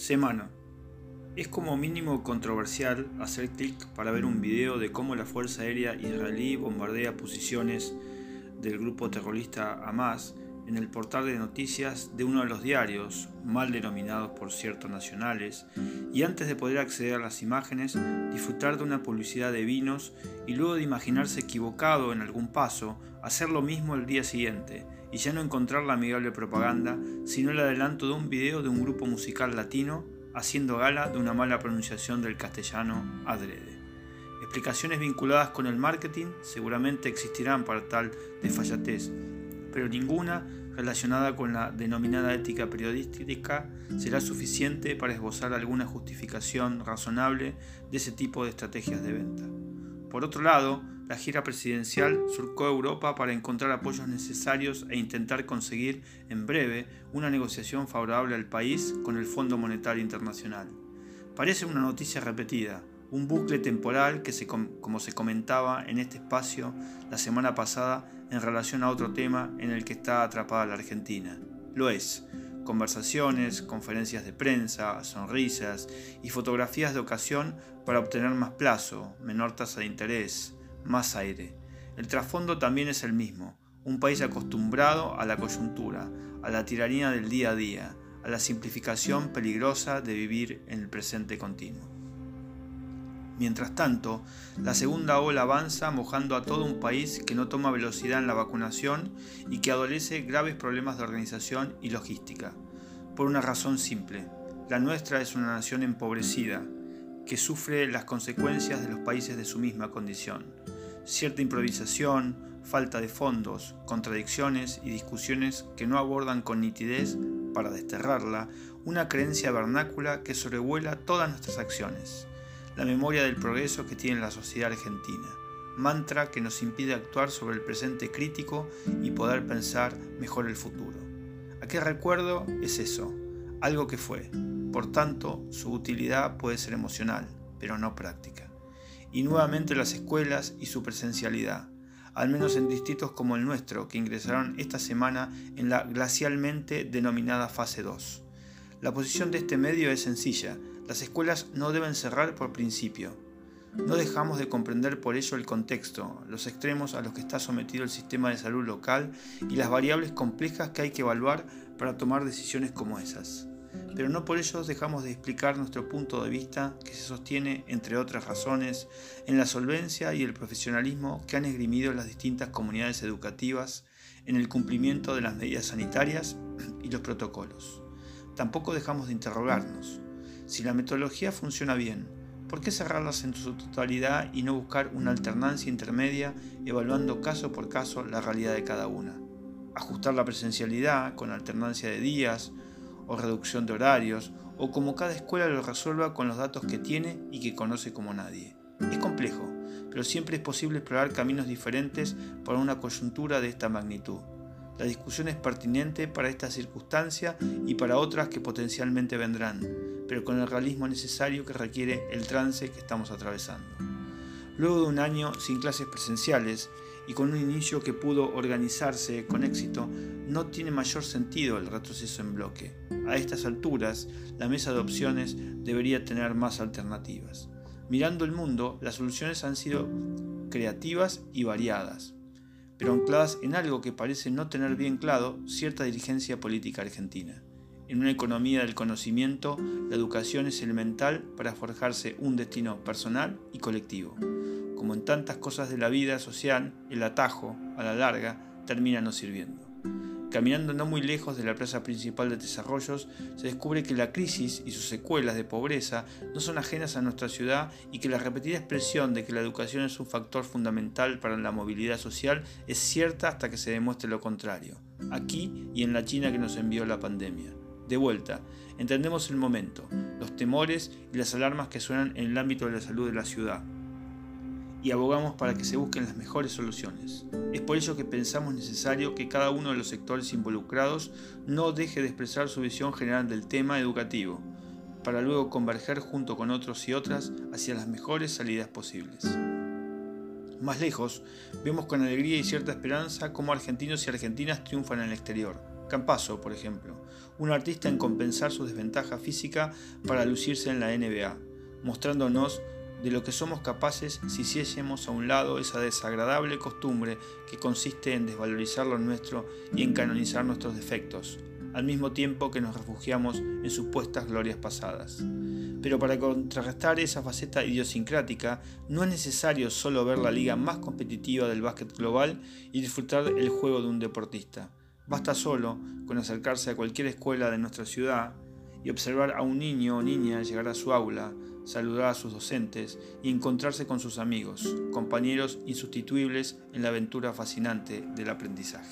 Semana. Es como mínimo controversial hacer clic para ver un video de cómo la Fuerza Aérea israelí bombardea posiciones del grupo terrorista Hamas en el portal de noticias de uno de los diarios, mal denominados por ciertos nacionales, y antes de poder acceder a las imágenes, disfrutar de una publicidad de vinos y luego de imaginarse equivocado en algún paso, hacer lo mismo el día siguiente, y ya no encontrar la amigable propaganda, sino el adelanto de un video de un grupo musical latino haciendo gala de una mala pronunciación del castellano adrede. Explicaciones vinculadas con el marketing seguramente existirán para tal desfallatez, pero ninguna relacionada con la denominada ética periodística será suficiente para esbozar alguna justificación razonable de ese tipo de estrategias de venta. Por otro lado, la gira presidencial surcó Europa para encontrar apoyos necesarios e intentar conseguir en breve una negociación favorable al país con el Fondo Monetario Internacional. Parece una noticia repetida, un bucle temporal que, como se comentaba en este espacio la semana pasada en relación a otro tema en el que está atrapada la Argentina. Lo es. Conversaciones, conferencias de prensa, sonrisas y fotografías de ocasión para obtener más plazo, menor tasa de interés, más aire. El trasfondo también es el mismo, un país acostumbrado a la coyuntura, a la tiranía del día a día, a la simplificación peligrosa de vivir en el presente continuo. Mientras tanto, la segunda ola avanza mojando a todo un país que no toma velocidad en la vacunación y que adolece graves problemas de organización y logística. Por una razón simple, la nuestra es una nación empobrecida, que sufre las consecuencias de los países de su misma condición. Cierta improvisación, falta de fondos, contradicciones y discusiones que no abordan con nitidez, para desterrarla, una creencia vernácula que sobrevuela todas nuestras acciones la memoria del progreso que tiene la sociedad argentina, mantra que nos impide actuar sobre el presente crítico y poder pensar mejor el futuro. Aquel recuerdo es eso, algo que fue, por tanto su utilidad puede ser emocional, pero no práctica. Y nuevamente las escuelas y su presencialidad, al menos en distritos como el nuestro, que ingresaron esta semana en la glacialmente denominada fase 2. La posición de este medio es sencilla, las escuelas no deben cerrar por principio. No dejamos de comprender por ello el contexto, los extremos a los que está sometido el sistema de salud local y las variables complejas que hay que evaluar para tomar decisiones como esas. Pero no por ello dejamos de explicar nuestro punto de vista que se sostiene, entre otras razones, en la solvencia y el profesionalismo que han esgrimido las distintas comunidades educativas en el cumplimiento de las medidas sanitarias y los protocolos. Tampoco dejamos de interrogarnos. Si la metodología funciona bien, ¿por qué cerrarlas en su totalidad y no buscar una alternancia intermedia evaluando caso por caso la realidad de cada una? Ajustar la presencialidad con alternancia de días o reducción de horarios o como cada escuela lo resuelva con los datos que tiene y que conoce como nadie. Es complejo, pero siempre es posible explorar caminos diferentes para una coyuntura de esta magnitud. La discusión es pertinente para esta circunstancia y para otras que potencialmente vendrán, pero con el realismo necesario que requiere el trance que estamos atravesando. Luego de un año sin clases presenciales y con un inicio que pudo organizarse con éxito, no tiene mayor sentido el retroceso en bloque. A estas alturas, la mesa de opciones debería tener más alternativas. Mirando el mundo, las soluciones han sido creativas y variadas, pero ancladas en algo que parece no tener bien claro cierta dirigencia política argentina. En una economía del conocimiento, la educación es elemental para forjarse un destino personal y colectivo. Como en tantas cosas de la vida social, el atajo, a la larga, termina no sirviendo. Caminando no muy lejos de la plaza principal de Desarrollos, se descubre que la crisis y sus secuelas de pobreza no son ajenas a nuestra ciudad y que la repetida expresión de que la educación es un factor fundamental para la movilidad social es cierta hasta que se demuestre lo contrario, aquí y en la China que nos envió la pandemia. De vuelta, entendemos el momento, los temores y las alarmas que suenan en el ámbito de la salud de la ciudad y abogamos para que se busquen las mejores soluciones. Es por ello que pensamos necesario que cada uno de los sectores involucrados no deje de expresar su visión general del tema educativo, para luego converger junto con otros y otras hacia las mejores salidas posibles. Más lejos, vemos con alegría y cierta esperanza cómo argentinos y argentinas triunfan en el exterior Campaso, por ejemplo, un artista en compensar su desventaja física para lucirse en la NBA, mostrándonos de lo que somos capaces si hiciésemos a un lado esa desagradable costumbre que consiste en desvalorizar lo nuestro y en canonizar nuestros defectos, al mismo tiempo que nos refugiamos en supuestas glorias pasadas. Pero para contrarrestar esa faceta idiosincrática, no es necesario solo ver la liga más competitiva del básquet global y disfrutar el juego de un deportista. Basta solo con acercarse a cualquier escuela de nuestra ciudad y observar a un niño o niña llegar a su aula, saludar a sus docentes y encontrarse con sus amigos, compañeros insustituibles en la aventura fascinante del aprendizaje.